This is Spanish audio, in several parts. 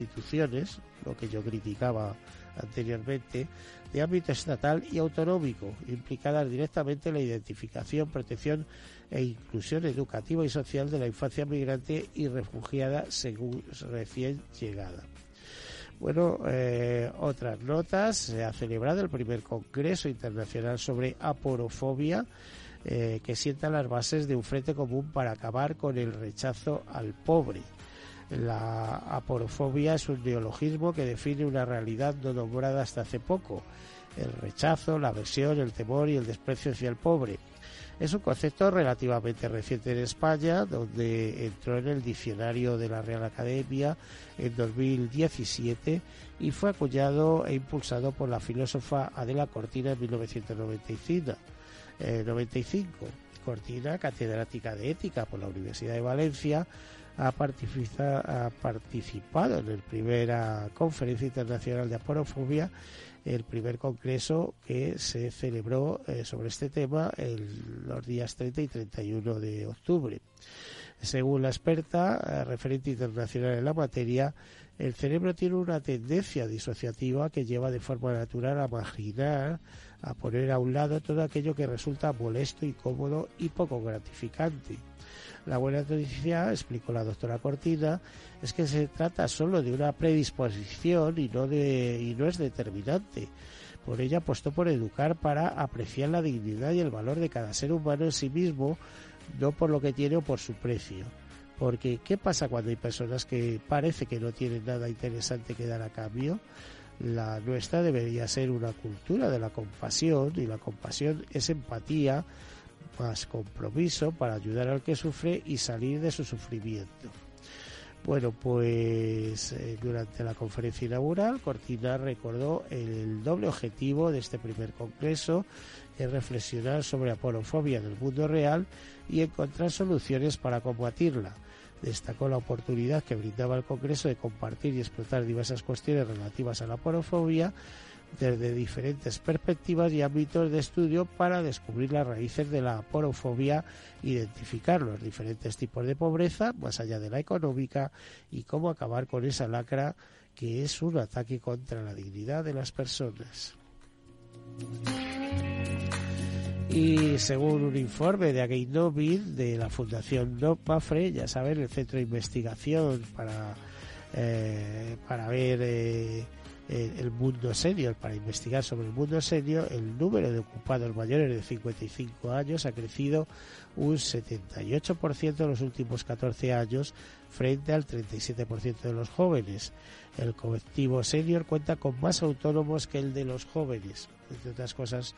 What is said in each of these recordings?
instituciones, lo que yo criticaba anteriormente, de ámbito estatal y autonómico, implicadas directamente en la identificación, protección e inclusión educativa y social de la infancia migrante y refugiada según recién llegada. Bueno, eh, otras notas. Se ha celebrado el primer Congreso Internacional sobre Aporofobia, eh, que sienta las bases de un frente común para acabar con el rechazo al pobre. La aporofobia es un neologismo que define una realidad no nombrada hasta hace poco. El rechazo, la aversión, el temor y el desprecio hacia el pobre. Es un concepto relativamente reciente en España, donde entró en el diccionario de la Real Academia en 2017 y fue acuñado e impulsado por la filósofa Adela Cortina en 1995. 95. Eh, Cortina, catedrática de ética por la Universidad de Valencia, ha, ha participado en la primera conferencia internacional de aporofobia el primer congreso que se celebró eh, sobre este tema en los días 30 y 31 de octubre. Según la experta, eh, referente internacional en la materia, el cerebro tiene una tendencia disociativa que lleva de forma natural a marginar, a poner a un lado todo aquello que resulta molesto, incómodo y poco gratificante. La buena noticia, explicó la doctora Cortina, es que se trata solo de una predisposición y no, de, y no es determinante. Por ella apostó por educar para apreciar la dignidad y el valor de cada ser humano en sí mismo, no por lo que tiene o por su precio. Porque, ¿qué pasa cuando hay personas que parece que no tienen nada interesante que dar a cambio? La nuestra debería ser una cultura de la compasión y la compasión es empatía, más compromiso para ayudar al que sufre y salir de su sufrimiento. Bueno, pues eh, durante la conferencia inaugural, Cortina recordó el doble objetivo de este primer congreso, es reflexionar sobre la porofobia en el mundo real y encontrar soluciones para combatirla. Destacó la oportunidad que brindaba el Congreso de compartir y explotar diversas cuestiones relativas a la porofobia desde diferentes perspectivas y ámbitos de estudio para descubrir las raíces de la porofobia, identificar los diferentes tipos de pobreza, más allá de la económica, y cómo acabar con esa lacra que es un ataque contra la dignidad de las personas. Y según un informe de Again de la Fundación No Mafre, ya saben, el centro de investigación para, eh, para ver eh, el mundo senior, para investigar sobre el mundo senior, el número de ocupados mayores de 55 años ha crecido un 78% en los últimos 14 años frente al 37% de los jóvenes. El colectivo senior cuenta con más autónomos que el de los jóvenes. Entre otras cosas,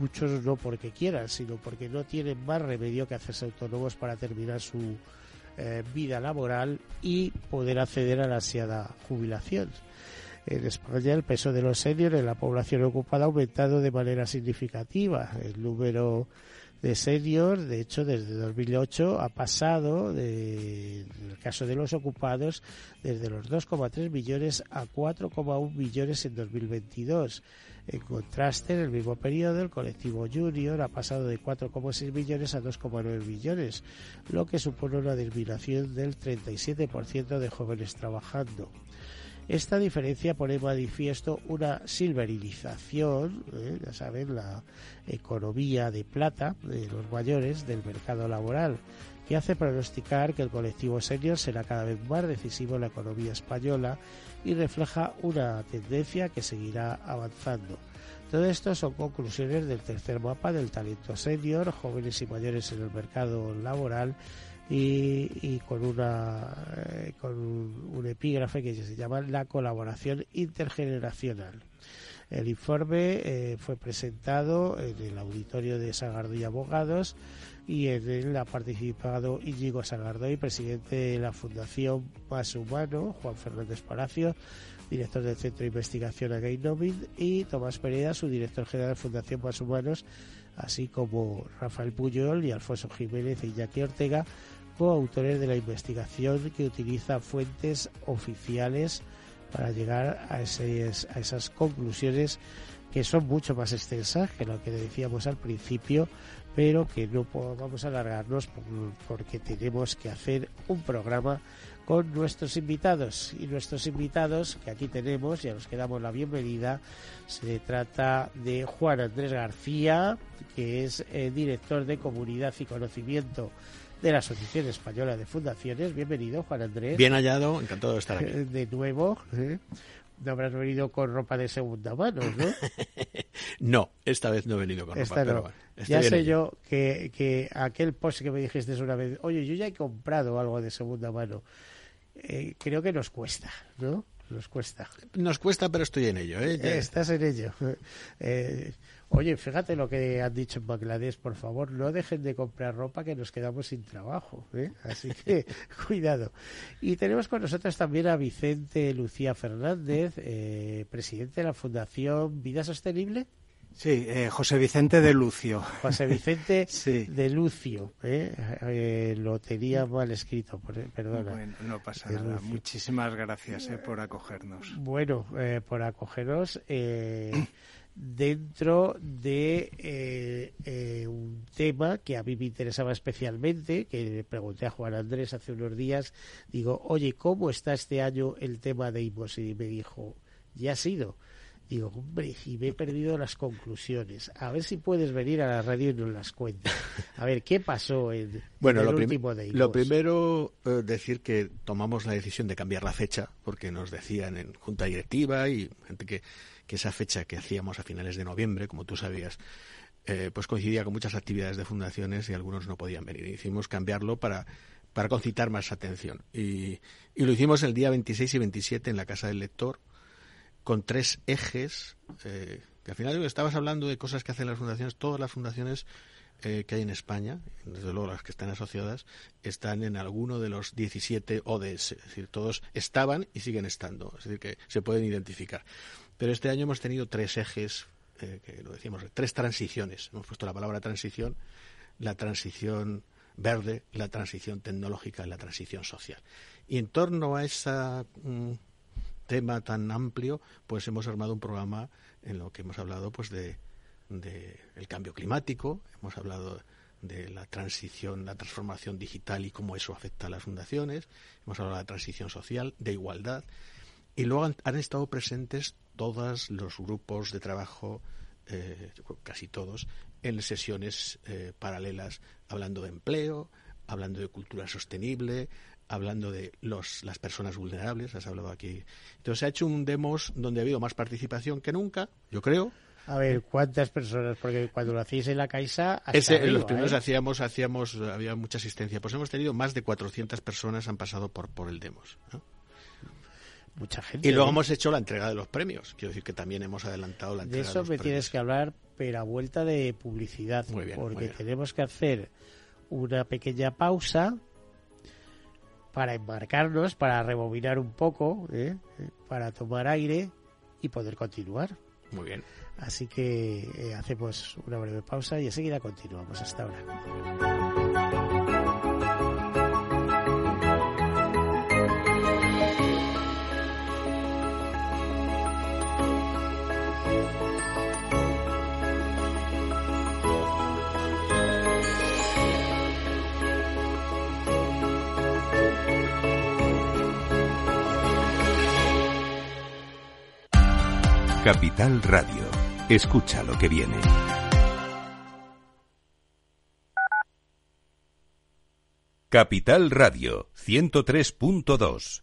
muchos no porque quieran, sino porque no tienen más remedio que hacerse autónomos para terminar su eh, vida laboral y poder acceder a la ansiada jubilación. En España el peso de los seniors en la población ocupada ha aumentado de manera significativa. El número de seniors, de hecho, desde 2008 ha pasado, en el caso de los ocupados, desde los 2,3 millones a 4,1 millones en 2022. En contraste, en el mismo periodo, el colectivo junior ha pasado de 4,6 millones a 2,9 millones, lo que supone una disminución del 37% de jóvenes trabajando. Esta diferencia pone manifiesto una silverilización, ¿eh? ya saben, la economía de plata de los mayores del mercado laboral, que hace pronosticar que el colectivo senior será cada vez más decisivo en la economía española y refleja una tendencia que seguirá avanzando. Todo esto son conclusiones del tercer mapa del talento senior, jóvenes y mayores en el mercado laboral, y, con una eh, con un, epígrafe que se llama la colaboración intergeneracional. El informe eh, fue presentado en el auditorio de Sagardoy Abogados y en él ha participado Íñigo Sagardoy, presidente de la Fundación Más Humano, Juan Fernández Palacio, director del Centro de Investigación Againomin, y Tomás Pereira, su director general de Fundación Más Humanos, así como Rafael Puyol y Alfonso Jiménez y Iñaki Ortega, coautores de la investigación que utiliza fuentes oficiales para llegar a, a esas conclusiones que son mucho más extensas que lo que decíamos al principio, pero que no vamos a alargarnos porque tenemos que hacer un programa con nuestros invitados. Y nuestros invitados, que aquí tenemos, ya nos quedamos la bienvenida, se trata de Juan Andrés García, que es eh, director de Comunidad y Conocimiento de la Asociación Española de Fundaciones. Bienvenido, Juan Andrés. Bien hallado, encantado de estar aquí. De nuevo. ¿eh? No habrás venido con ropa de segunda mano, ¿no? no, esta vez no he venido con ropa. Pero ya sé yo que, que aquel post que me dijiste una vez, oye, yo ya he comprado algo de segunda mano. Eh, creo que nos cuesta, ¿no? Nos cuesta. Nos cuesta, pero estoy en ello. ¿eh? Estás en ello. Eh, oye, fíjate lo que han dicho en Bangladesh, por favor, no dejen de comprar ropa que nos quedamos sin trabajo. ¿eh? Así que cuidado. Y tenemos con nosotros también a Vicente Lucía Fernández, eh, presidente de la Fundación Vida Sostenible. Sí, eh, José Vicente de Lucio. José Vicente de Lucio, ¿eh? ¿eh? lo tenía mal escrito, perdona. Bueno, no pasa nada. Muchísimas gracias eh, por acogernos. Bueno, eh, por acogernos dentro de un tema que a mí me interesaba especialmente, que le pregunté a Juan Andrés hace unos días, digo, oye, ¿cómo está este año el tema de IMOS? Y me dijo, ya ha sido Digo, hombre, y me he perdido las conclusiones. A ver si puedes venir a la radio y nos las cuentas. A ver, ¿qué pasó en, bueno, el lo último de Lo primero, eh, decir que tomamos la decisión de cambiar la fecha, porque nos decían en junta directiva y gente que, que esa fecha que hacíamos a finales de noviembre, como tú sabías, eh, pues coincidía con muchas actividades de fundaciones y algunos no podían venir. Hicimos cambiarlo para para concitar más atención. Y, y lo hicimos el día 26 y 27 en la Casa del Lector, con tres ejes, eh, que al final estabas hablando de cosas que hacen las fundaciones, todas las fundaciones eh, que hay en España, desde luego las que están asociadas, están en alguno de los 17 ODS, es decir, todos estaban y siguen estando, es decir, que se pueden identificar. Pero este año hemos tenido tres ejes, eh, que lo decíamos, tres transiciones, hemos puesto la palabra transición, la transición verde, la transición tecnológica y la transición social. Y en torno a esa... Mm, tema tan amplio, pues hemos armado un programa en lo que hemos hablado pues de, el cambio climático, hemos hablado de la transición, la transformación digital y cómo eso afecta a las fundaciones, hemos hablado de la transición social, de igualdad, y luego han, estado presentes todos los grupos de trabajo, eh, casi todos, en sesiones eh, paralelas, hablando de empleo, hablando de cultura sostenible, hablando de los, las personas vulnerables, has hablado aquí. Entonces se ha hecho un demos donde ha habido más participación que nunca, yo creo. A ver, ¿cuántas personas? Porque cuando lo hacéis en la Caixa... Ese, los primeros ¿eh? hacíamos, hacíamos, había mucha asistencia. Pues hemos tenido más de 400 personas han pasado por, por el demos. Mucha gente. Y luego ¿eh? hemos hecho la entrega de los premios. Quiero decir que también hemos adelantado la entrega de, eso de me tienes que hablar, pero a vuelta de publicidad. Muy bien, porque tenemos que hacer una pequeña pausa para embarcarnos, para rebobinar un poco, ¿eh? para tomar aire y poder continuar. Muy bien. Así que eh, hacemos una breve pausa y enseguida continuamos. Hasta ahora. Capital Radio. Escucha lo que viene. Capital Radio 103.2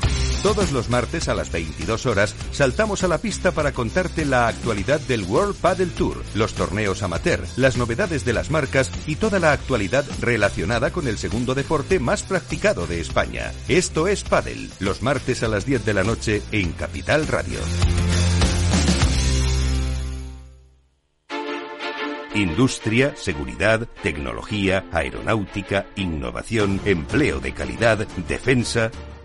Todos los martes a las 22 horas saltamos a la pista para contarte la actualidad del World Paddle Tour, los torneos amateur, las novedades de las marcas y toda la actualidad relacionada con el segundo deporte más practicado de España. Esto es Paddle, los martes a las 10 de la noche en Capital Radio. Industria, seguridad, tecnología, aeronáutica, innovación, empleo de calidad, defensa.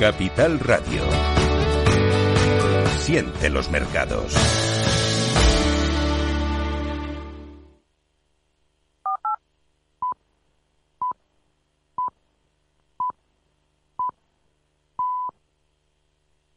Capital Radio. Siente los mercados.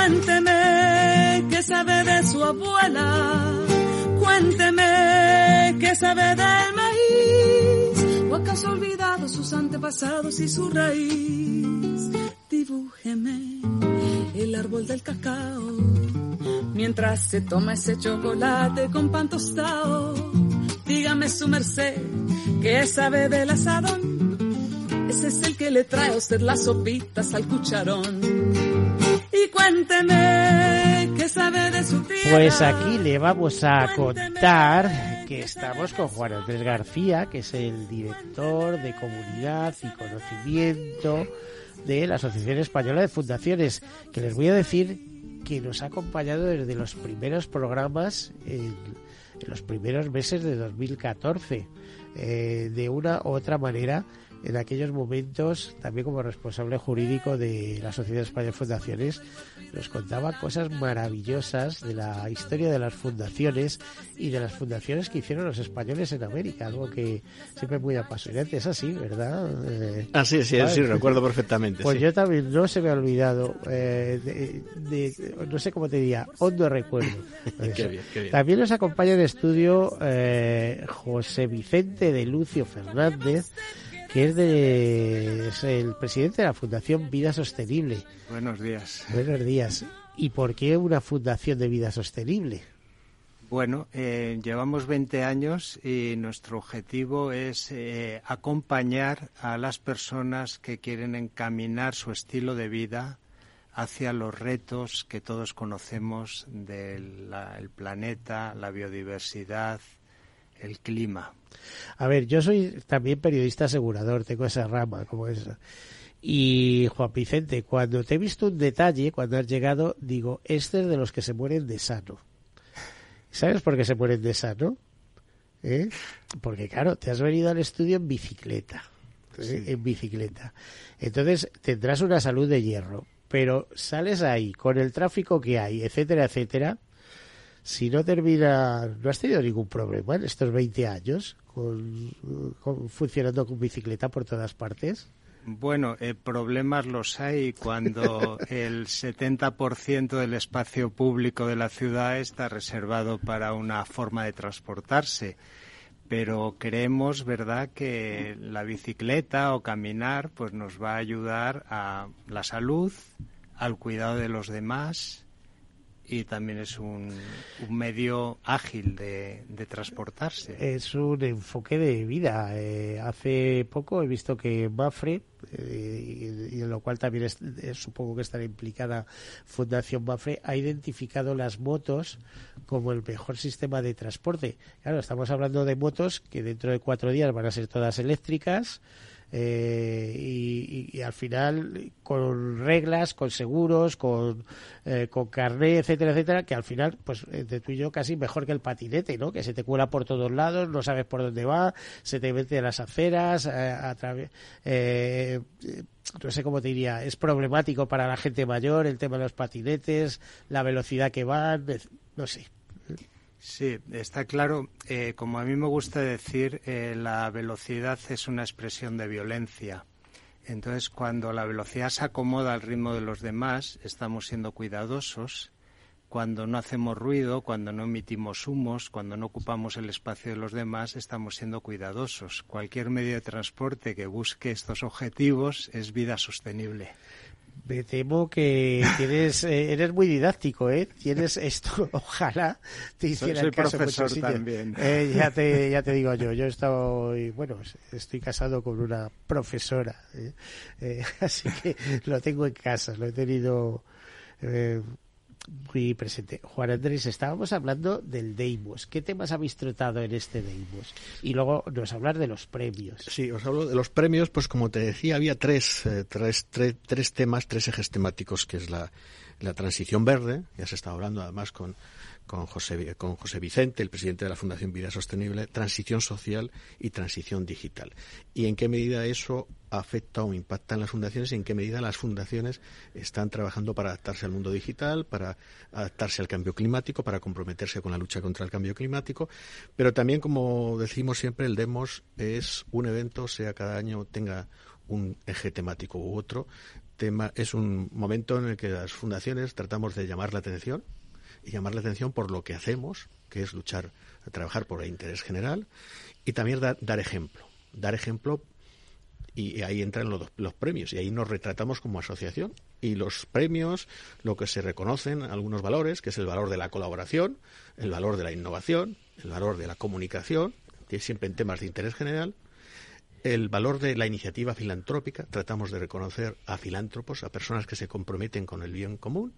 Cuénteme qué sabe de su abuela. Cuénteme qué sabe del maíz. ¿O acaso ha olvidado sus antepasados y su raíz? Dibújeme el árbol del cacao. Mientras se toma ese chocolate con pan tostado. Dígame su merced, ¿qué sabe del asadón? Ese es el que le trae a usted las sopitas al cucharón cuénteme qué sabe de su tierra. Pues aquí le vamos a contar que estamos con Juan Andrés García, que es el director de comunidad y conocimiento de la Asociación Española de Fundaciones, que les voy a decir que nos ha acompañado desde los primeros programas en, los primeros meses de 2014. Eh, de una u otra manera en aquellos momentos, también como responsable jurídico de la Sociedad Española de Fundaciones, nos contaba cosas maravillosas de la historia de las fundaciones y de las fundaciones que hicieron los españoles en América, algo que siempre es muy apasionante. Es así, ¿verdad? Eh, ah, sí, sí, sí, recuerdo perfectamente. Pues yo también no se me ha olvidado, eh, de, no sé cómo te diría, hondo recuerdo. También nos acompaña en estudio eh, José Vicente de Lucio Fernández, que es, de, es el presidente de la Fundación Vida Sostenible. Buenos días. Buenos días. ¿Y por qué una fundación de vida sostenible? Bueno, eh, llevamos 20 años y nuestro objetivo es eh, acompañar a las personas que quieren encaminar su estilo de vida hacia los retos que todos conocemos del planeta, la biodiversidad, el clima. A ver, yo soy también periodista asegurador, tengo esa rama como esa. Y Juan Vicente, cuando te he visto un detalle, cuando has llegado, digo, este es de los que se mueren de sano. ¿Sabes por qué se mueren de sano? ¿Eh? Porque claro, te has venido al estudio en bicicleta. ¿eh? En bicicleta. Entonces tendrás una salud de hierro. pero sales ahí con el tráfico que hay, etcétera, etcétera. Si no termina, no has tenido ningún problema en estos 20 años con, funcionando con bicicleta por todas partes. Bueno, eh, problemas los hay cuando el 70% del espacio público de la ciudad está reservado para una forma de transportarse pero creemos, ¿verdad?, que la bicicleta o caminar pues nos va a ayudar a la salud, al cuidado de los demás y también es un, medio ágil de, transportarse. Es un enfoque de vida. Eh, hace poco he visto que Mafre, eh, y, en lo cual también supongo que estará implicada Fundación Mafre, ha identificado las motos como el mejor sistema de transporte. Claro, estamos hablando de motos que dentro de cuatro días van a ser todas eléctricas eh, y, al final con reglas, con seguros, con, eh, con carné, etcétera, etcétera, que al final, pues de tú y yo casi mejor que el patinete, ¿no? Que se te cuela por todos lados, no sabes por dónde va, se te mete a las aceras, eh. Eh, no sé cómo te diría, es problemático para la gente mayor el tema de los patinetes, la velocidad que van, no sé. Sí, está claro. Eh, como a mí me gusta decir, eh, la velocidad es una expresión de violencia. Entonces, cuando la velocidad se acomoda al ritmo de los demás, estamos siendo cuidadosos. Cuando no hacemos ruido, cuando no emitimos humos, cuando no ocupamos el espacio de los demás, estamos siendo cuidadosos. Cualquier medio de transporte que busque estos objetivos es vida sostenible. Me temo que tienes, eh, eres muy didáctico, ¿eh? Tienes esto, ojalá te hiciera soy, profesor también. Eh, ya te, ya te digo yo, yo estoy, bueno, estoy casado con una profesora, ¿eh? así que lo tengo en casa, lo he tenido muy presente. Juan Andrés, estábamos hablando del Deimos. ¿Qué temas habéis tratado en este Deimos? Y luego nos hablar de los premios. Sí, os hablo de los premios, pues como te decía, había tres, eh, tres, tres, temas, tres ejes temáticos, que es la, la transición verde, ya se está hablando además con con José, con José Vicente, el presidente de la Fundación Vida Sostenible, transición social y transición digital. Y en qué medida eso afecta o impacta en las fundaciones y en qué medida las fundaciones están trabajando para adaptarse al mundo digital, para adaptarse al cambio climático, para comprometerse con la lucha contra el cambio climático. Pero también, como decimos siempre, el Demos es un evento, sea cada año tenga un eje temático u otro, tema, es un momento en el que las fundaciones tratamos de llamar la atención y llamar la atención por lo que hacemos, que es luchar, trabajar por el interés general, y también dar ejemplo. Dar ejemplo y ahí entran los, los, premios y ahí nos retratamos como asociación y los premios lo que se reconocen algunos valores que es el valor de la colaboración el valor de la innovación el valor de la comunicación que siempre en temas de interés general el valor de la iniciativa filantrópica. Tratamos de reconocer a filántropos, a personas que se comprometen con el bien común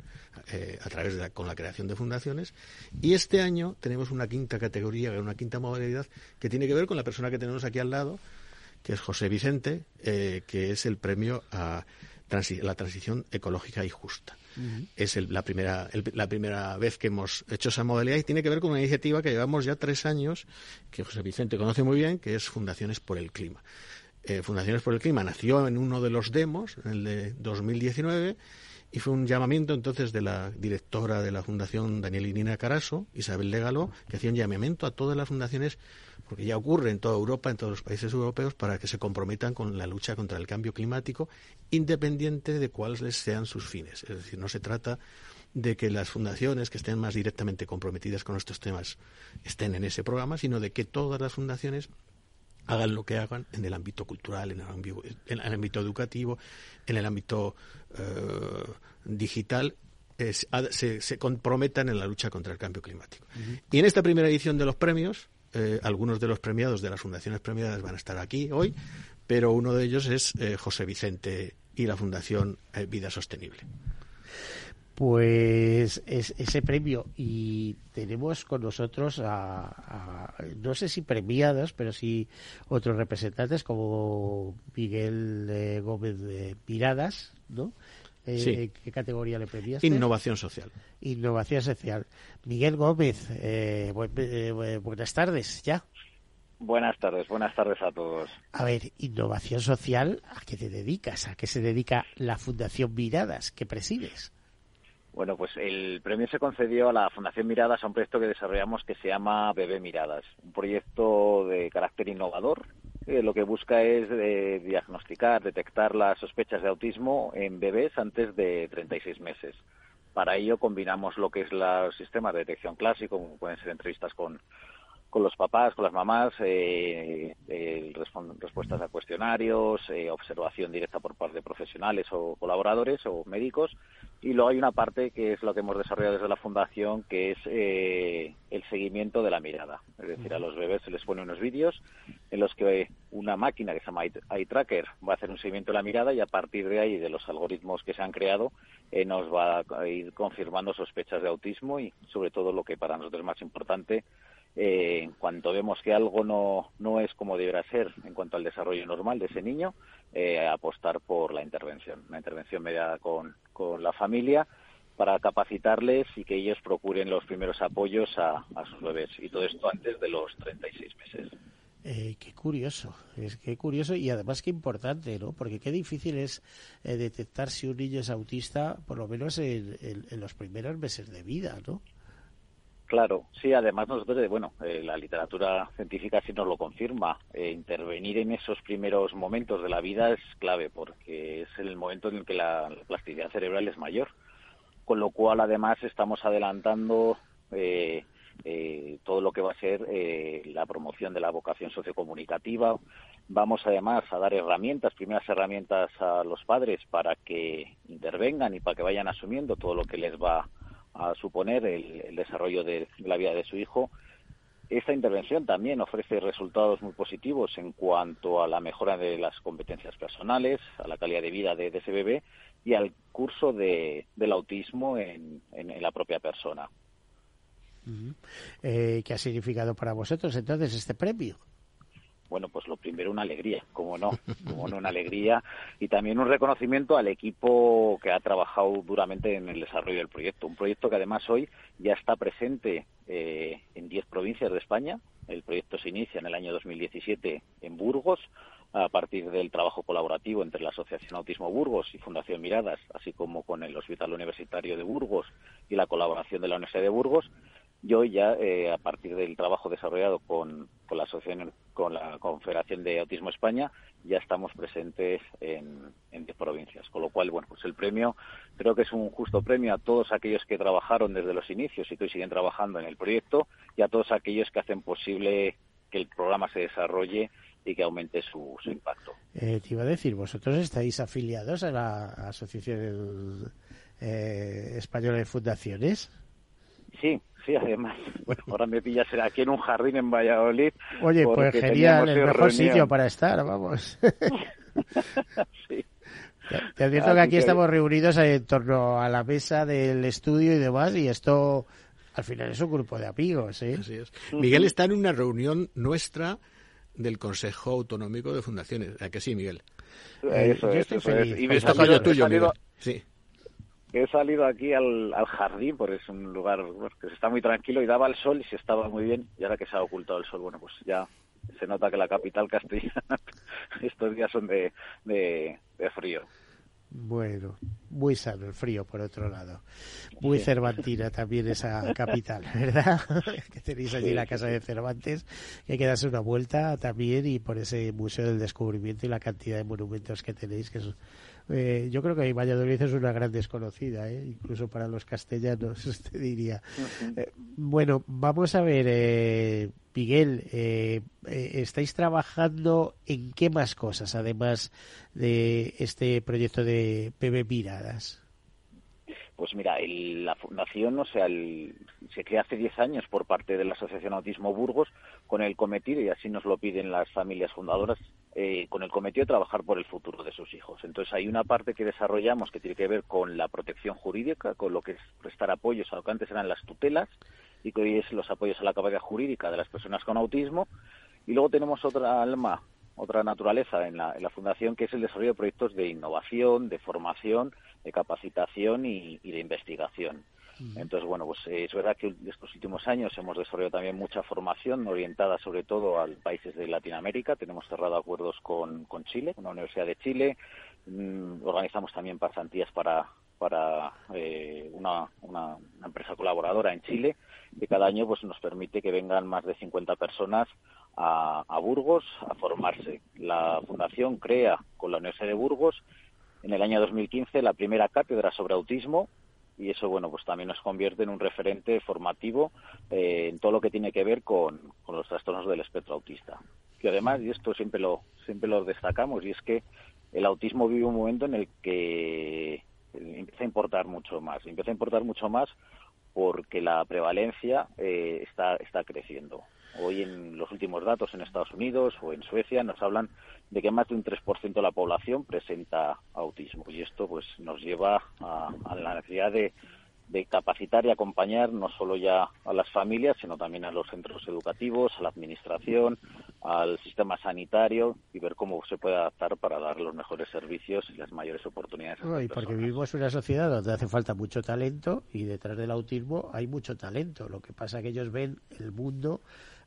eh, a través de la, con la creación de fundaciones. Y este año tenemos una quinta categoría, una quinta modalidad que tiene que ver con la persona que tenemos aquí al lado, que es José Vicente, eh, que es el premio a la transición ecológica y justa. Es la, primera, la primera vez que hemos hecho esa modalidad y tiene que ver con una iniciativa que llevamos ya tres años, que José Vicente conoce muy bien, que es Fundaciones por el Clima. Eh, Fundaciones por el Clima nació en uno de los demos, en el de 2019, y fue un llamamiento entonces de la directora de la Fundación Daniel Irina Caraso, Isabel Legalo, que hacía un llamamiento a todas las fundaciones, porque ya ocurre en toda Europa, en todos los países europeos, para que se comprometan con la lucha contra el cambio climático, independiente de cuáles sean sus fines. Es decir, no se trata de que las fundaciones que estén más directamente comprometidas con estos temas estén en ese programa, sino de que todas las fundaciones hagan lo que hagan en el ámbito cultural, en el ámbito, educativo, en el ámbito eh, digital, se, comprometan en la lucha contra el cambio climático. Y en esta primera edición de los premios, eh, algunos de los premiados de las fundaciones premiadas van a estar aquí hoy, pero uno de ellos es eh, José Vicente y la Fundación Vida Sostenible pues es, ese premio y tenemos con nosotros a, no sé si premiados pero sí otros representantes como Miguel eh, Gómez de Miradas ¿no? Eh, ¿Qué categoría le premiaste? Innovación social. Innovación social. Miguel Gómez, eh, buenas tardes, ya. Buenas tardes, buenas tardes a todos. A ver, innovación social, ¿a qué te dedicas? ¿A qué se dedica la Fundación Miradas que presides? Bueno, pues el premio se concedió a la Fundación Miradas a un proyecto que desarrollamos que se llama Bebé Miradas, un proyecto de carácter innovador. Que lo que busca es de diagnosticar, detectar las sospechas de autismo en bebés antes de 36 meses. Para ello combinamos lo que es los sistemas de detección clásico, como pueden ser entrevistas con con los papás, con las mamás, eh, eh, respuestas a cuestionarios, eh, observación directa por parte de profesionales o colaboradores o médicos. Y luego hay una parte que es lo que hemos desarrollado desde la Fundación, que es el seguimiento de la mirada. Es decir, a los bebés se les pone unos vídeos en los que una máquina que se llama Eye Tracker va a hacer un seguimiento de la mirada y a partir de ahí, de los algoritmos que se han creado, nos va a ir confirmando sospechas de autismo y, sobre todo, lo que para nosotros es más importante, eh, en cuanto vemos que algo no, no es como deberá ser en cuanto al desarrollo normal de ese niño, eh, apostar por la intervención, una intervención mediada con, con la familia para capacitarles y que ellos procuren los primeros apoyos a, sus bebés. Y todo esto antes de los 36 meses. Eh, qué curioso, es que curioso y además qué importante, ¿no? Porque qué difícil es eh, detectar si un niño es autista, por lo menos en, en, los primeros meses de vida, ¿no? Claro, sí, además nosotros, eh, bueno, eh, la literatura científica sí nos lo confirma. Eh, intervenir en esos primeros momentos de la vida es clave porque es el momento en el que la, plasticidad cerebral es mayor. Con lo cual, además, estamos adelantando todo lo que va a ser la promoción de la vocación sociocomunicativa. Vamos, además, a dar herramientas, primeras herramientas a los padres para que intervengan y para que vayan asumiendo todo lo que les va a suponer el, desarrollo de la vida de su hijo. Esta intervención también ofrece resultados muy positivos en cuanto a la mejora de las competencias personales, a la calidad de vida de, ese bebé y al curso de, del autismo en, la propia persona. Eh, ¿Qué ha significado para vosotros entonces este premio? Bueno, pues lo primero una alegría, como no, como no una alegría y también un reconocimiento al equipo que ha trabajado duramente en el desarrollo del proyecto. Un proyecto que además hoy ya está presente eh, en 10 provincias de España. El proyecto se inicia en el año 2017 en Burgos a partir del trabajo colaborativo entre la Asociación Autismo Burgos y Fundación Miradas, así como con el Hospital Universitario de Burgos y la colaboración de la Universidad de Burgos yo ya, eh, a partir del trabajo desarrollado con, la asociación, con la Confederación de Autismo España, ya estamos presentes en, en 10 provincias. Con lo cual, bueno, pues el premio creo que es un justo premio a todos aquellos que trabajaron desde los inicios y que hoy siguen trabajando en el proyecto y a todos aquellos que hacen posible que el programa se desarrolle y que aumente su, impacto. Eh, te iba a decir, vosotros estáis afiliados a la Asociación eh, Española de Fundaciones. Sí, Sí, además, bueno, ahora me pillas aquí en un jardín en Valladolid. Oye, pues genial, el mejor sitio para estar, vamos. sí. Te advierto que aquí estamos reunidos en torno a la mesa del estudio y demás, y esto al final es un grupo de amigos. ¿eh? Así es. Miguel está en una reunión nuestra del Consejo Autonómico de Fundaciones. ¿A que sí, Miguel? Eso, es, eso es. Y me está tuyo, Miguel. Sí he salido aquí al, jardín, porque es un lugar que se está muy tranquilo y daba el sol y se estaba muy bien. Y ahora que se ha ocultado el sol, bueno, pues ya se nota que la capital castellana estos días son de, de, frío. Bueno, muy sano el frío, por otro lado. Muy cervantina también esa capital, ¿verdad? que tenéis allí la casa de Cervantes, que hay que darse una vuelta también y por ese Museo del Descubrimiento y la cantidad de monumentos que tenéis, que es eh, yo creo que Valladolid es una gran desconocida, ¿eh? incluso para los castellanos, te diría. Eh, bueno, vamos a ver, Miguel, ¿estáis trabajando en qué más cosas, además de este proyecto de PB Miradas? Pues mira, la fundación, o sea, se crea hace 10 años por parte de la Asociación Autismo Burgos con el cometido, y así nos lo piden las familias fundadoras, eh, con el cometido de trabajar por el futuro de sus hijos. Entonces hay una parte que desarrollamos que tiene que ver con la protección jurídica, con lo que es prestar apoyos a lo que antes eran las tutelas y que hoy es los apoyos a la capacidad jurídica de las personas con autismo. Y luego tenemos otra alma, otra naturaleza en la, en la fundación que es el desarrollo de proyectos de innovación, de formación de capacitación y, de investigación. Entonces, bueno, pues eh, es verdad que estos últimos años hemos desarrollado también mucha formación orientada sobre todo a países de Latinoamérica. Tenemos cerrado acuerdos con, con Chile, con la Universidad de Chile. Mm, organizamos también pasantías para, para eh, una, una, empresa colaboradora en Chile que cada año pues nos permite que vengan más de 50 personas a, a Burgos a formarse. La fundación crea con la Universidad de Burgos en el año 2015 la primera cátedra sobre autismo y eso bueno pues también nos convierte en un referente formativo eh, en todo lo que tiene que ver con, los trastornos del espectro autista y además y esto siempre lo siempre lo destacamos y es que el autismo vive un momento en el que empieza a importar mucho más empieza a importar mucho más porque la prevalencia eh, está está creciendo Hoy en los últimos datos en Estados Unidos o en Suecia nos hablan de que más de un 3% de la población presenta autismo y esto pues nos lleva a, la necesidad de, capacitar y acompañar no solo ya a las familias, sino también a los centros educativos, a la administración, al sistema sanitario y ver cómo se puede adaptar para dar los mejores servicios y las mayores oportunidades. y porque vivimos en una sociedad donde hace falta mucho talento y detrás del autismo hay mucho talento. Lo que pasa es que ellos ven el mundo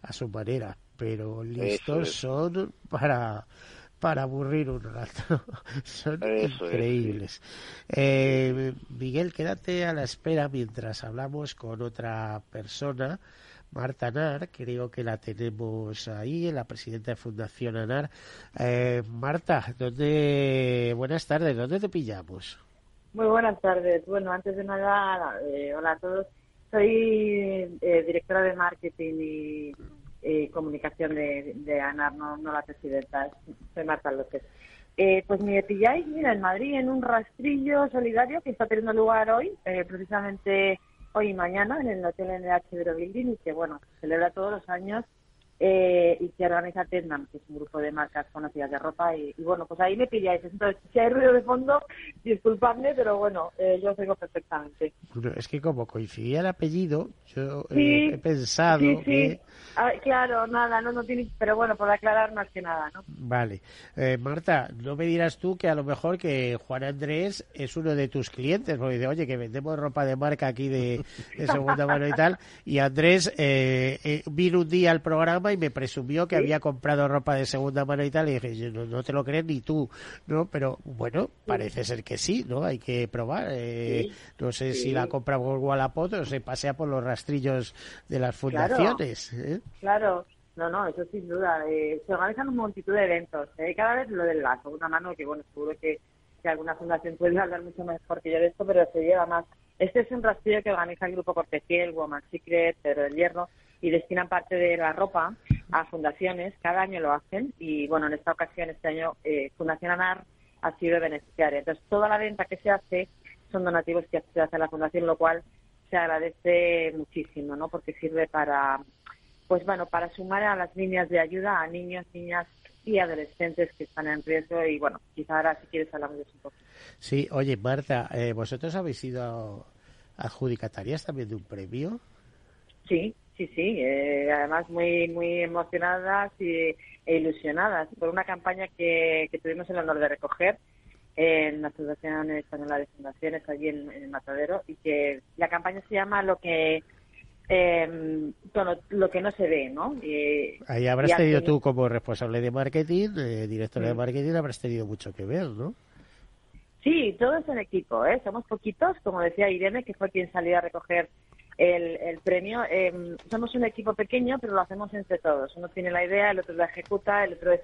a su manera, pero listos son para para aburrir un rato. Son increíbles. Eh, Miguel, quédate a la espera mientras hablamos con otra persona. Marta Anar, creo que la tenemos ahí, la presidenta de Fundación Anar. Eh, Marta, ¿dónde... buenas tardes, ¿dónde te pillamos? Muy buenas tardes. Bueno, antes de nada, eh, hola a todos. Soy eh, directora de marketing y eh, comunicación de, ANAR, no, la presidenta. Soy Marta López. Eh, pues me pilláis, mira, en Madrid, en un rastrillo solidario que está teniendo lugar hoy, precisamente hoy y mañana, en el Hotel NH Building, y que, bueno, celebra todos los años eh, y que organiza Tendam, que es un grupo de marcas conocidas de ropa. Y, bueno, pues ahí me pilláis. Entonces, si hay ruido de fondo, disculpadme, pero bueno, eh, yo os oigo perfectamente. es que como coincidía el apellido, yo eh, he pensado que... Ah, claro, nada, no, no tiene... Pero bueno, por aclarar más que nada, ¿no? Vale. Eh, Marta, no me dirás tú que a lo mejor que Juan Andrés es uno de tus clientes, porque dice, oye, que vendemos ropa de marca aquí de, de segunda mano y tal, y Andrés vino un día al programa y me presumió que había comprado ropa de segunda mano y tal, y dije, no, te lo crees ni tú, ¿no? Pero bueno, parece ser que sí, ¿no? Hay que probar. Eh, no sé si la compra por Wallapop o se pasea por los rastrillos de las fundaciones. ¿eh? Claro. No, no, eso sin duda. Eh, se organizan un multitud de eventos. Cada vez lo del la segunda mano, que bueno, seguro que, que alguna fundación puede hablar mucho mejor que yo de esto, pero se lleva más. Este es un rastrillo que organiza el grupo Cortefiel, Woman Secret, Pedro del Hierro, y destinan parte de la ropa a fundaciones. Cada año lo hacen y, bueno, en esta ocasión, este año, eh, Fundación ANAR ha sido beneficiaria. Entonces, toda la venta que se hace son donativos que se hace a la fundación, lo cual se agradece muchísimo, ¿no? Porque sirve para, pues bueno, para sumar a las líneas de ayuda a niños, niñas y adolescentes que están en riesgo y bueno, quizá ahora si quieres hablamos de eso un poco. Sí, oye Marta, eh, ¿vosotros habéis sido adjudicatarias también de un premio? Sí, Sí, sí, eh, además muy muy emocionadas y, e ilusionadas por una campaña que, tuvimos el honor de recoger en la Asociación Española de Fundaciones allí en, el Matadero y que la campaña se llama lo que eh, lo que no se ve, ¿no? Ahí habrás tenido tú como responsable de marketing, eh, directora de mm. marketing, habrás tenido mucho que ver, ¿no? Sí, todo es en equipo, ¿eh? Somos poquitos, como decía Irene, que fue quien salió a recoger el, premio. Em, somos un equipo pequeño, pero lo hacemos entre todos. Uno tiene la idea, el otro la ejecuta, el otro es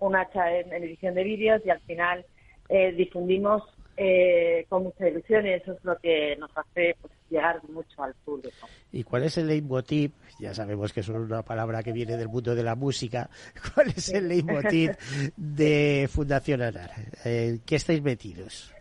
un, hacha en, edición de vídeos y al final eh, difundimos eh, con mucha ilusión y eso es lo que nos hace pues, llegar mucho al público. ¿Y cuál es el leitmotiv? Ya sabemos que es una palabra que viene del mundo de la música. ¿Cuál es el leitmotiv de Fundación ANAR? ¿En qué estáis metidos?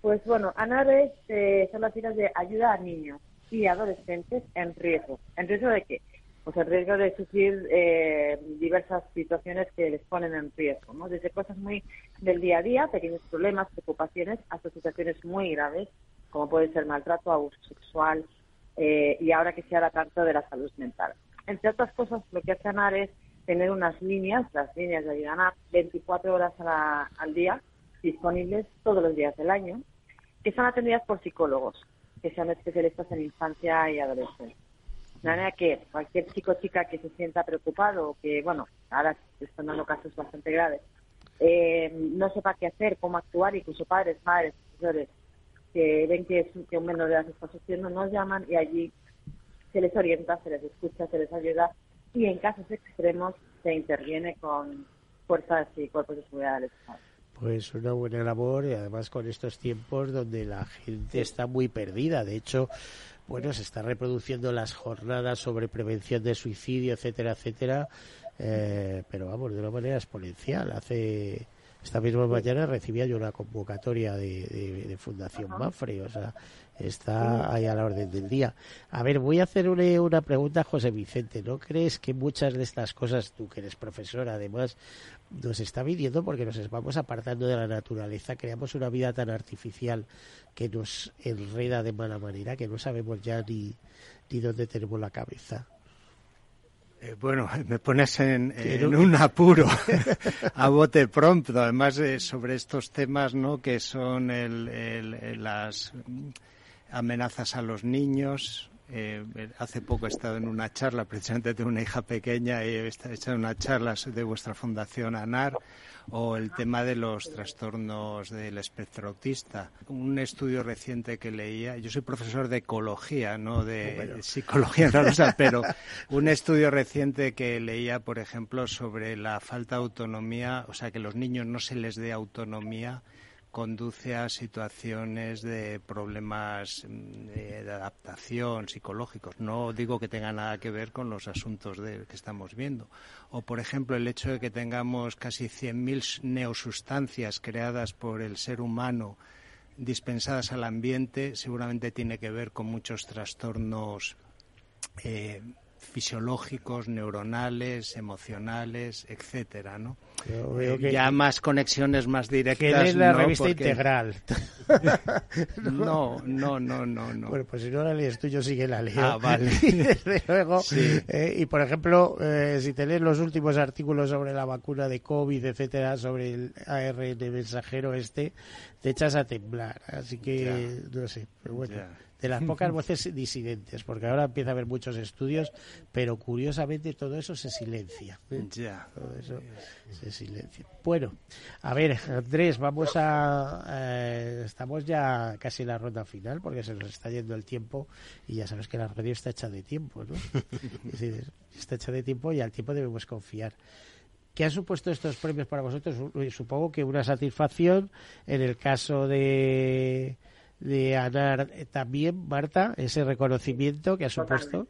Pues bueno, ANAR es, eh, son las siglas de ayuda a niños y adolescentes en riesgo. ¿En riesgo de qué? Pues en riesgo de sufrir eh, diversas situaciones que les ponen en riesgo, ¿no? Desde cosas muy del día a día, pequeños problemas, preocupaciones, hasta situaciones muy graves, como puede ser maltrato, abuso sexual eh, y ahora que se habla tanto de la salud mental. Entre otras cosas, lo que hace ANAR es tener unas líneas, las líneas de ANAR, 24 horas al día, disponibles todos los días del año, que son atendidas por psicólogos que sean especialistas en infancia y adolescencia. De manera que cualquier chico o chica que se sienta preocupado que, bueno, ahora están dando casos bastante graves, eh, no sepa qué hacer, cómo actuar, incluso padres, madres, profesores, que ven que, que un menor de edad está sufriendo, nos llaman y allí se les orienta, se les escucha, se les ayuda y en casos extremos se interviene con fuerzas y cuerpos de seguridad del Estado. Pues una buena labor y además con estos tiempos donde la gente está muy perdida. De hecho, bueno, se están reproduciendo las jornadas sobre prevención de suicidio, etcétera, etcétera, eh, pero vamos, de una manera exponencial. Hace esta misma mañana recibía yo una convocatoria de, Fundación Mafre, o sea, está ahí a la orden del día. A ver, voy a hacerle una pregunta a José Vicente. ¿No crees que muchas de estas cosas, tú que eres profesora, además, nos está viniendo porque nos vamos apartando de la naturaleza, creamos una vida tan artificial que nos enreda de mala manera que no sabemos ya ni, ni dónde tenemos la cabeza? Eh, bueno, me pones en, un apuro a bote pronto, además eh, sobre estos temas, ¿no? Que son el, las amenazas a los niños. Eh, hace poco he estado en una charla, precisamente tengo una hija pequeña y he estado en una charla de vuestra fundación ANAR o el tema de los trastornos del espectro autista. Un estudio reciente que leía, yo soy profesor de ecología, no de psicología, no pero un estudio reciente que leía, por ejemplo, sobre la falta de autonomía, o sea, que los niños no se les dé autonomía conduce a situaciones de problemas mm, de adaptación psicológicos. No digo que tenga nada que ver con los asuntos de, que estamos viendo. O, por ejemplo, el hecho de que tengamos casi 100.000 neosustancias creadas por el ser humano dispensadas al ambiente seguramente tiene que ver con muchos trastornos eh, fisiológicos, neuronales, emocionales, etcétera, ¿no? Eh, ya más conexiones más directas. Que la revista integral. no, no, no, no, no. Bueno, pues si no la lees tú, yo sí que la leo. Ah, vale. y desde luego, eh, y por ejemplo, eh, si te lees los últimos artículos sobre la vacuna de COVID, etcétera, sobre el ARN mensajero este, te echas a temblar. Así que, no sé, pero bueno de las pocas voces disidentes, porque ahora empieza a haber muchos estudios, pero curiosamente todo eso se silencia. ¿eh? Ya. Todo eso se silencia. Bueno, a ver, Andrés, vamos a. Eh, estamos ya casi en la ronda final, porque se nos está yendo el tiempo, y ya sabes que la radio está hecha de tiempo, ¿no? está hecha de tiempo y al tiempo debemos confiar. ¿Qué han supuesto estos premios para vosotros? Supongo que una satisfacción en el caso de de ANAR también, Marta, ese reconocimiento que ha supuesto.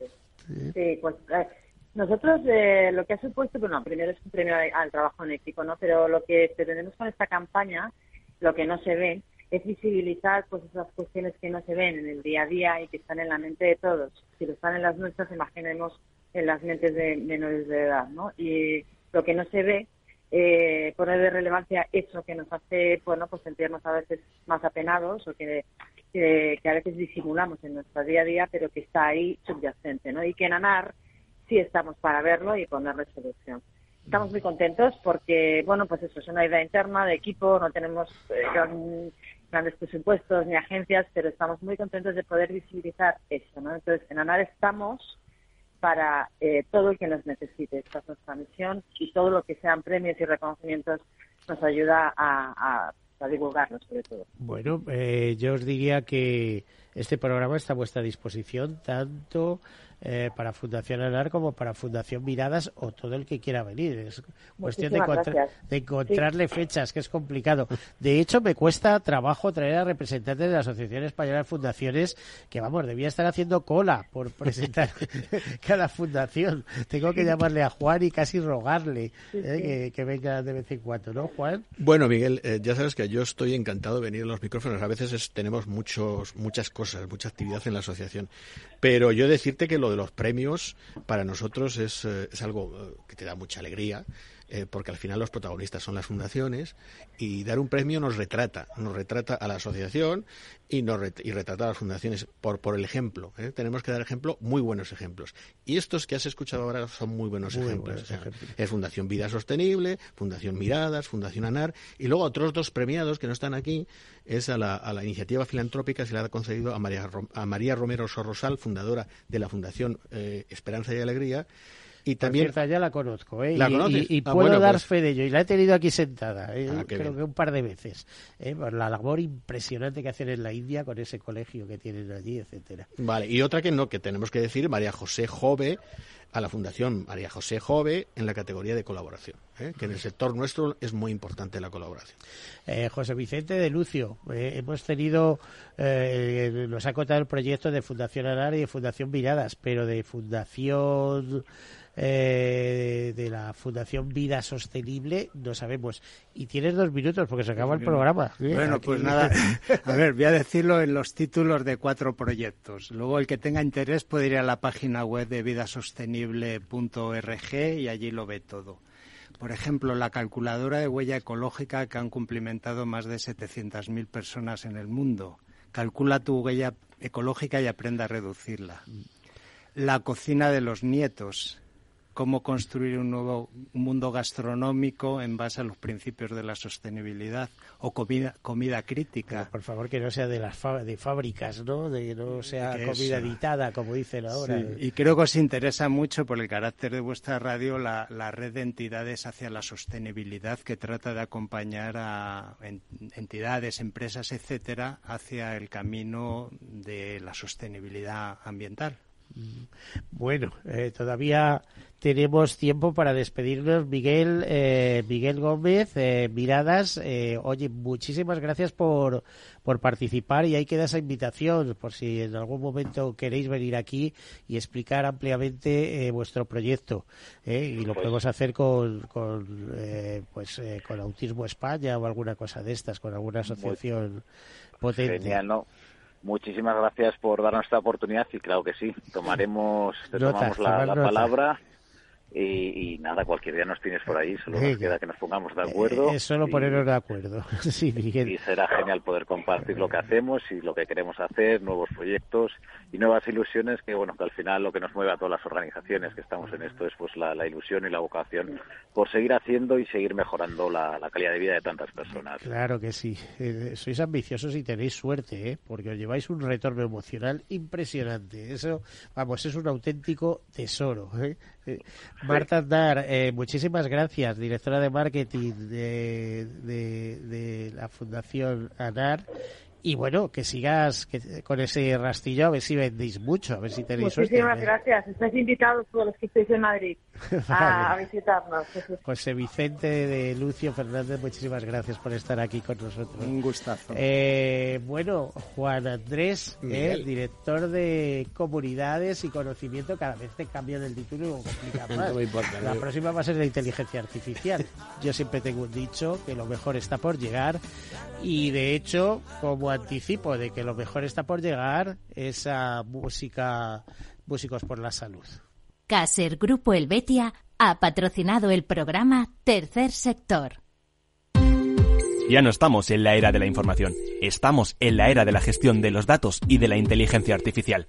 Sí, pues eh, nosotros eh, lo que ha supuesto, bueno, primero es un premio al trabajo en equipo, ¿no? Pero lo que pretendemos con esta campaña, lo que no se ve, es visibilizar pues esas cuestiones que no se ven en el día a día y que están en la mente de todos. Si lo están en las nuestras, imaginemos en las mentes de menores de edad, ¿no? Y lo que no se ve eh, poner de relevancia eso que nos hace bueno pues sentirnos a veces más apenados o que, que, a veces disimulamos en nuestro día a día pero que está ahí subyacente ¿no? y que en ANAR sí estamos para verlo y ponerle solución estamos muy contentos porque bueno pues eso es una idea interna de equipo no tenemos eh, grandes presupuestos ni agencias pero estamos muy contentos de poder visibilizar eso ¿no? entonces en ANAR estamos para eh, todo el que nos necesite. Esta es nuestra misión y todo lo que sean premios y reconocimientos nos ayuda a, a, divulgarlo, sobre todo. Bueno, eh, yo os diría que este programa está a vuestra disposición tanto eh, para Fundación ANAR como para Fundación Miradas o todo el que quiera venir. Es cuestión de, encontrarle fechas, que es complicado. De hecho, me cuesta trabajo traer a representantes de la Asociación Española de Fundaciones que, vamos, debía estar haciendo cola por presentar cada fundación. Tengo que llamarle a Juan y casi rogarle eh, que, venga de vez en cuando, ¿no, Juan? Bueno, Miguel, eh, ya sabes que yo estoy encantado de venir a los micrófonos. A veces tenemos muchos, muchas cosas, mucha actividad en la asociación. Pero yo decirte que lo de los premios para nosotros es, eh, es algo eh, que te da mucha alegría eh, porque al final los protagonistas son las fundaciones y dar un premio nos retrata, nos retrata a la asociación y, nos y retrata a las fundaciones por, por el ejemplo. ¿eh? Tenemos que dar ejemplo, muy buenos ejemplos. Y estos que has escuchado ahora son muy buenos ejemplos. Es Fundación Vida Sostenible, Fundación Miradas, Fundación ANAR y luego otros dos premiados que no están aquí es a la, a la iniciativa filantrópica se le ha concedido a María, a María Romero Sorrosal, fundadora de la Fundación eh, Esperanza y Alegría, y también ya la conozco, ¿eh? y, ah, puedo dar pues fe de ello. Y la he tenido aquí sentada, ¿eh? ah, creo que un par de veces. ¿eh? Por la labor impresionante que hacen en la India con ese colegio que tienen allí, etcétera. Vale, y otra que no, que tenemos que decir, María José Jove, a la Fundación María José Jove en la categoría de colaboración, ¿eh? que en el sector nuestro es muy importante la colaboración. Eh, José Vicente de Lucio, eh, hemos tenido, nos ha contado el proyecto de Fundación Anar y de Fundación Miradas, pero de Fundación de la Fundación Vida Sostenible, no sabemos. Y tienes dos minutos porque se acaba el programa. Bueno, pues nada, a ver, voy a decirlo en los títulos de cuatro proyectos. Luego el que tenga interés puede ir a la página web de vidasostenible.org y allí lo ve todo. Por ejemplo, la calculadora de huella ecológica que han cumplimentado más de 700.000 personas en el mundo. Calcula tu huella ecológica y aprende a reducirla. La cocina de los nietos, cómo construir un nuevo mundo gastronómico en base a los principios de la sostenibilidad o comida comida crítica. por favor, que no sea de las de fábricas, ¿no? De no sea comida editada, como dicen ahora. Y creo que os interesa mucho por el carácter de vuestra radio la, red de entidades hacia la sostenibilidad que trata de acompañar a entidades, empresas, etcétera, hacia el camino de la sostenibilidad ambiental. Bueno, eh, todavía tenemos tiempo para despedirnos. Miguel, eh, Miguel Gómez, eh, Miradas, oye, muchísimas gracias por, por participar y ahí queda esa invitación por si en algún momento queréis venir aquí y explicar ampliamente vuestro proyecto. y lo pues podemos hacer con, con pues, con Autismo España o alguna cosa de estas, con alguna asociación potente. Genial, ¿no? Muchísimas gracias por darnos esta oportunidad y claro que sí, tomaremos, te tomamos la, la palabra y, nada, cualquier día nos tienes por ahí, solo nos queda que nos pongamos de acuerdo. Eh, es solo ponernos de acuerdo, sí, Y será genial poder compartir lo que hacemos y lo que queremos hacer, nuevos proyectos y nuevas ilusiones, que bueno, que al final lo que nos mueve a todas las organizaciones que estamos en esto es pues la, ilusión y la vocación por seguir haciendo y seguir mejorando la, calidad de vida de tantas personas. Claro que sí, eh, sois ambiciosos y tenéis suerte, ¿eh? porque os lleváis un retorno emocional impresionante. Eso, vamos, es un auténtico tesoro. ¿eh? Marta Andar, eh, muchísimas gracias, directora de marketing de, de, la Fundación ANAR y bueno, que sigas con ese rastillo, a ver si vendéis mucho, a ver si tenéis Muchísimas ¿eh? gracias. Estáis invitados todos los que estéis en Madrid a, visitarnos. José Vicente de Lucio Fernández, muchísimas gracias por estar aquí con nosotros. Un gustazo. Eh, bueno, Juan Andrés, eh, director de comunidades y conocimiento, cada vez te cambian el título y lo complica más. La próxima va a ser la inteligencia artificial. Yo siempre tengo un dicho que lo mejor está por llegar y de hecho, como anticipo de que lo mejor está por llegar esa música, músicos por la salud. Caser Grupo Helvetia ha patrocinado el programa Tercer Sector. Ya no estamos en la era de la información, estamos en la era de la gestión de los datos y de la inteligencia artificial.